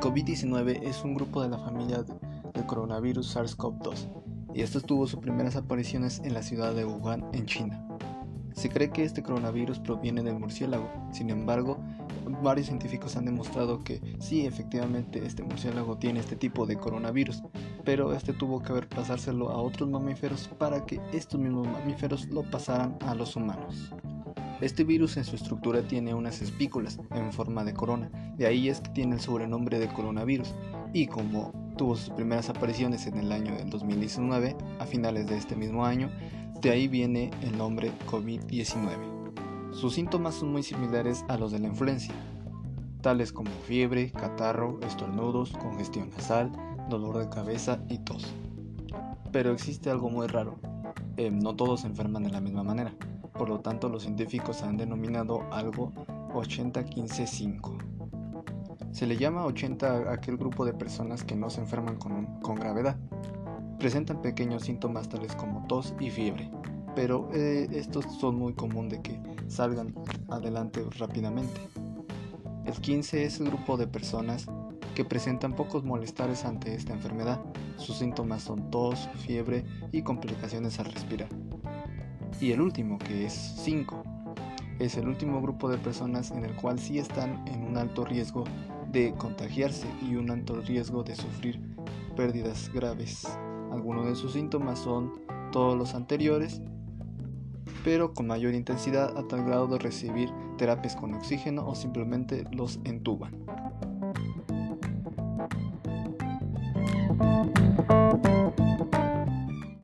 COVID-19 es un grupo de la familia del coronavirus SARS-CoV-2 y esto tuvo sus primeras apariciones en la ciudad de Wuhan, en China. Se cree que este coronavirus proviene del murciélago, sin embargo, varios científicos han demostrado que sí, efectivamente, este murciélago tiene este tipo de coronavirus, pero este tuvo que haber pasárselo a otros mamíferos para que estos mismos mamíferos lo pasaran a los humanos. Este virus en su estructura tiene unas espículas en forma de corona, de ahí es que tiene el sobrenombre de coronavirus, y como tuvo sus primeras apariciones en el año del 2019, a finales de este mismo año, de ahí viene el nombre COVID-19. Sus síntomas son muy similares a los de la influencia, tales como fiebre, catarro, estornudos, congestión nasal, dolor de cabeza y tos. Pero existe algo muy raro, eh, no todos se enferman de la misma manera. Por lo tanto, los científicos han denominado algo 80-15-5. Se le llama 80 a aquel grupo de personas que no se enferman con, gravedad. Presentan pequeños síntomas tales como tos y fiebre, pero eh, estos son muy común de que salgan adelante rápidamente. El 15 es el grupo de personas que presentan pocos molestares ante esta enfermedad. Sus síntomas son tos, fiebre y complicaciones al respirar. Y el último, que es 5, es el último grupo de personas en el cual sí están en un alto riesgo de contagiarse y un alto riesgo de sufrir pérdidas graves. Algunos de sus síntomas son todos los anteriores, pero con mayor intensidad a tal grado de recibir terapias con oxígeno o simplemente los entuban.